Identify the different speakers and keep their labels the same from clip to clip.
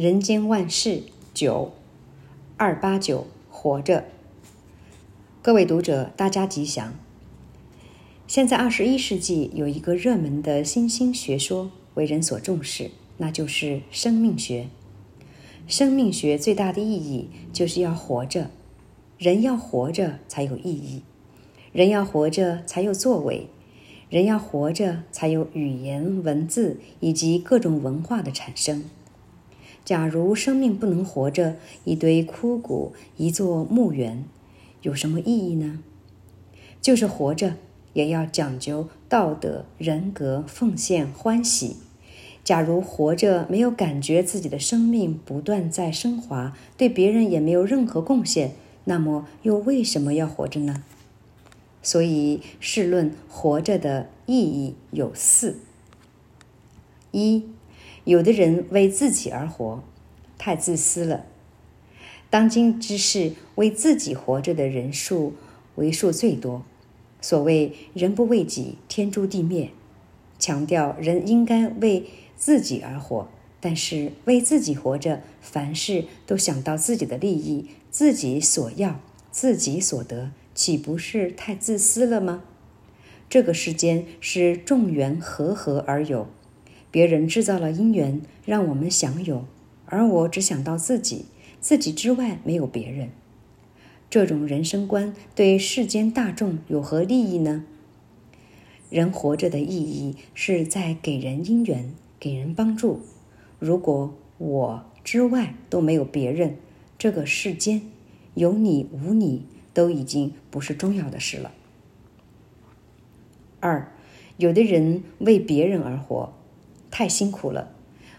Speaker 1: 人间万事九二八九活着。各位读者，大家吉祥。现在二十一世纪有一个热门的新兴学说，为人所重视，那就是生命学。生命学最大的意义就是要活着，人要活着才有意义，人要活着才有作为，人要活着才有语言、文字以及各种文化的产生。假如生命不能活着，一堆枯骨，一座墓园，有什么意义呢？就是活着，也要讲究道德、人格、奉献、欢喜。假如活着没有感觉自己的生命不断在升华，对别人也没有任何贡献，那么又为什么要活着呢？所以试论活着的意义有四：一，有的人为自己而活，太自私了。当今之世，为自己活着的人数为数最多。所谓“人不为己，天诛地灭”，强调人应该为自己而活，但是为自己活着，凡事都想到自己的利益，自己所要，自己所得，岂不是太自私了吗？这个世间是众缘和合而有，别人制造了因缘让我们享有，而我只想到自己，自己之外没有别人。这种人生观对世间大众有何利益呢？人活着的意义是在给人因缘。给人帮助。如果我之外都没有别人，这个世间有你无你都已经不是重要的事了。二，有的人为别人而活，太辛苦了；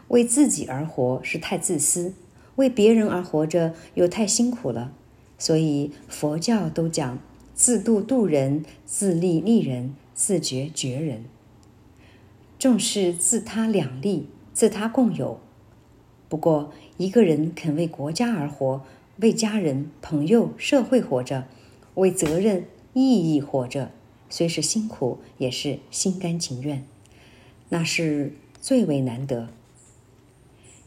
Speaker 1: 为自己而活是太自私，为别人而活着又太辛苦了。所以佛教都讲自度度人，自利利人，自觉觉人。重视自他两利，自他共有。不过，一个人肯为国家而活，为家人、朋友、社会活着，为责任、意义活着，虽是辛苦，也是心甘情愿，那是最为难得。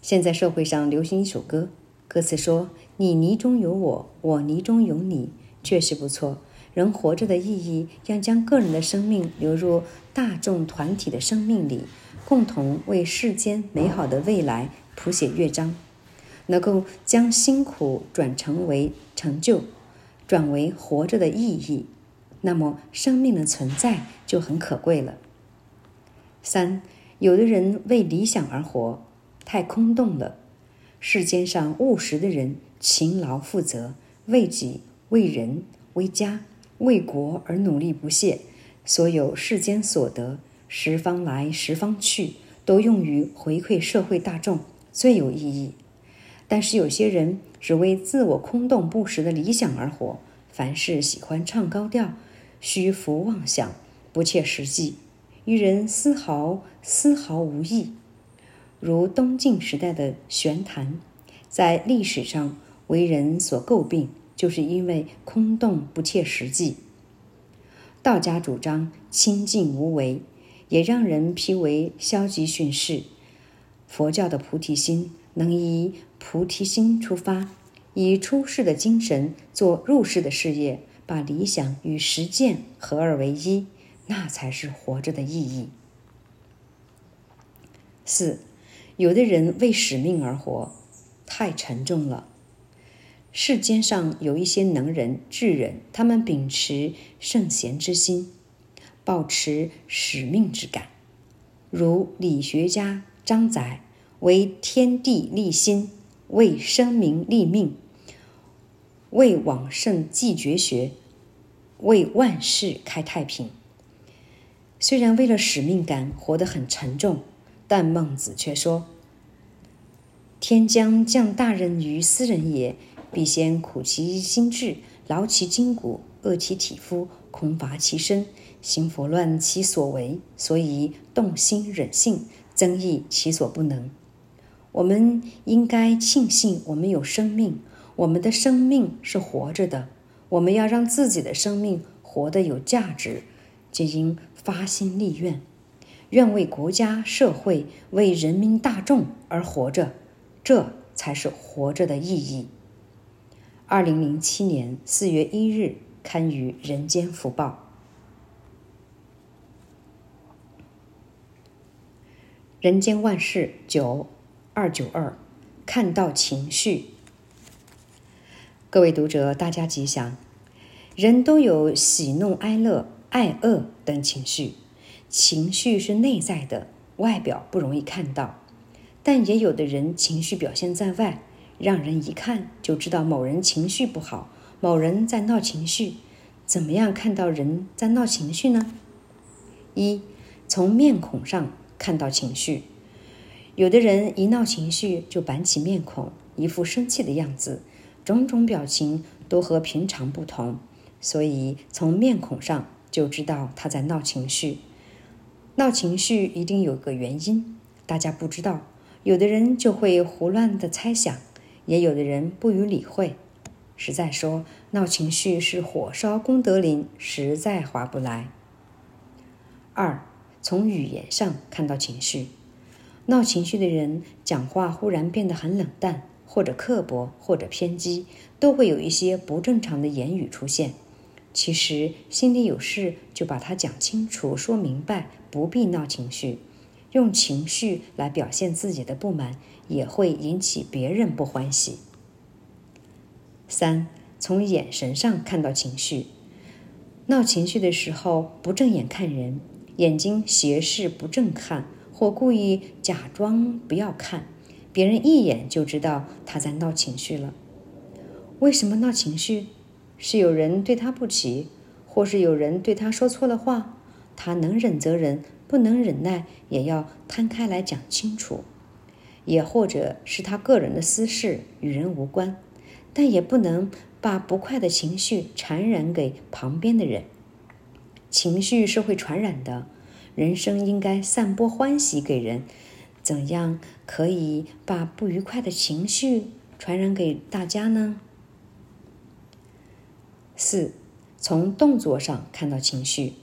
Speaker 1: 现在社会上流行一首歌，歌词说：“你泥中有我，我泥中有你”，确实不错。人活着的意义，要将个人的生命流入大众团体的生命里，共同为世间美好的未来谱写乐章，能够将辛苦转成为成就，转为活着的意义，那么生命的存在就很可贵了。三，有的人为理想而活，太空洞了。世间上务实的人，勤劳负责，为己、为人、为家。为国而努力不懈，所有世间所得，十方来十方去，都用于回馈社会大众，最有意义。但是有些人只为自我空洞不实的理想而活，凡事喜欢唱高调，虚浮妄想，不切实际，与人丝毫丝毫无异。如东晋时代的玄坛，在历史上为人所诟病。就是因为空洞不切实际。道家主张清净无为，也让人批为消极训示。佛教的菩提心能以菩提心出发，以出世的精神做入世的事业，把理想与实践合二为一，那才是活着的意义。四，有的人为使命而活，太沉重了。世间上有一些能人智人，他们秉持圣贤之心，抱持使命之感。如理学家张载，为天地立心，为生民立命，为往圣继绝学，为万世开太平。虽然为了使命感活得很沉重，但孟子却说：“天将降大任于斯人也。”必先苦其心志，劳其筋骨，饿其体肤，空乏其身，行拂乱其所为，所以动心忍性，增益其所不能。我们应该庆幸我们有生命，我们的生命是活着的。我们要让自己的生命活得有价值，皆应发心立愿，愿为国家社会、为人民大众而活着。这才是活着的意义。二零零七年四月一日刊于《人间福报》。人间万事九二九二，看到情绪。各位读者，大家吉祥。人都有喜怒哀乐、爱恶等情绪，情绪是内在的，外表不容易看到。但也有的人情绪表现在外，让人一看就知道某人情绪不好，某人在闹情绪。怎么样看到人在闹情绪呢？一，从面孔上。看到情绪，有的人一闹情绪就板起面孔，一副生气的样子，种种表情都和平常不同，所以从面孔上就知道他在闹情绪。闹情绪一定有个原因，大家不知道，有的人就会胡乱的猜想，也有的人不予理会。实在说，闹情绪是火烧功德林，实在划不来。二。从语言上看到情绪，闹情绪的人讲话忽然变得很冷淡，或者刻薄，或者偏激，都会有一些不正常的言语出现。其实心里有事就把它讲清楚、说明白，不必闹情绪。用情绪来表现自己的不满，也会引起别人不欢喜。三，从眼神上看到情绪，闹情绪的时候不正眼看人。眼睛斜视不正看，或故意假装不要看，别人一眼就知道他在闹情绪了。为什么闹情绪？是有人对他不起，或是有人对他说错了话？他能忍则忍，不能忍耐也要摊开来讲清楚。也或者是他个人的私事，与人无关，但也不能把不快的情绪传染给旁边的人。情绪是会传染的，人生应该散播欢喜给人。怎样可以把不愉快的情绪传染给大家呢？四，从动作上看到情绪。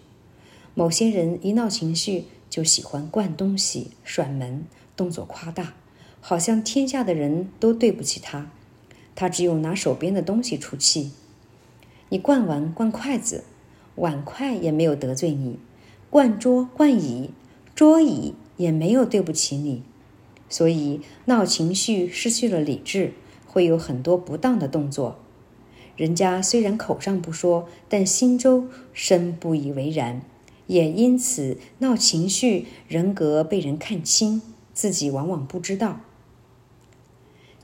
Speaker 1: 某些人一闹情绪就喜欢灌东西、甩门，动作夸大，好像天下的人都对不起他，他只有拿手边的东西出气。你灌碗、灌筷子。碗筷也没有得罪你，灌桌灌椅，桌椅也没有对不起你，所以闹情绪失去了理智，会有很多不当的动作。人家虽然口上不说，但心中深不以为然，也因此闹情绪，人格被人看轻，自己往往不知道。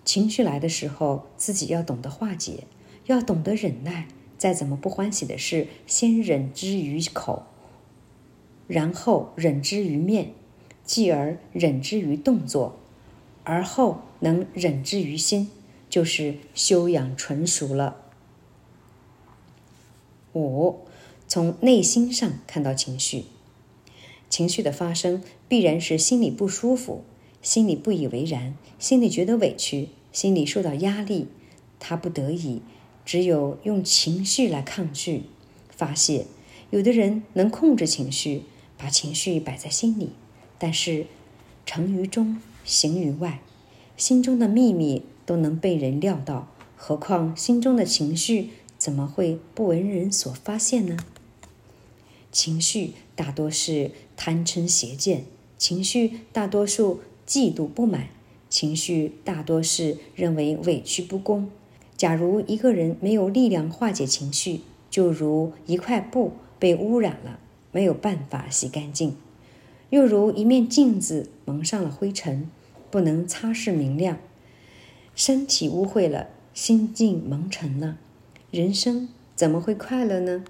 Speaker 1: 情绪来的时候，自己要懂得化解，要懂得忍耐。再怎么不欢喜的事，先忍之于口，然后忍之于面，继而忍之于动作，而后能忍之于心，就是修养纯熟了。五，从内心上看到情绪，情绪的发生必然是心里不舒服，心里不以为然，心里觉得委屈，心里受到压力，他不得已。只有用情绪来抗拒、发泄。有的人能控制情绪，把情绪摆在心里，但是成于中，行于外，心中的秘密都能被人料到，何况心中的情绪怎么会不为人所发现呢？情绪大多是贪嗔邪见，情绪大多数嫉妒不满，情绪大多是认为委屈不公。假如一个人没有力量化解情绪，就如一块布被污染了，没有办法洗干净；又如一面镜子蒙上了灰尘，不能擦拭明亮。身体污秽了，心境蒙尘了，人生怎么会快乐呢？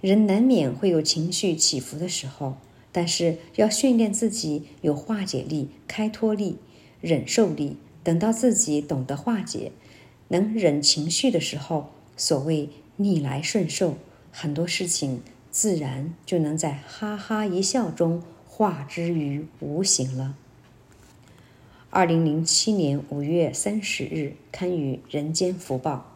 Speaker 1: 人难免会有情绪起伏的时候，但是要训练自己有化解力、开脱力、忍受力。等到自己懂得化解。能忍情绪的时候，所谓逆来顺受，很多事情自然就能在哈哈一笑中化之于无形了。二零零七年五月三十日刊于《人间福报》。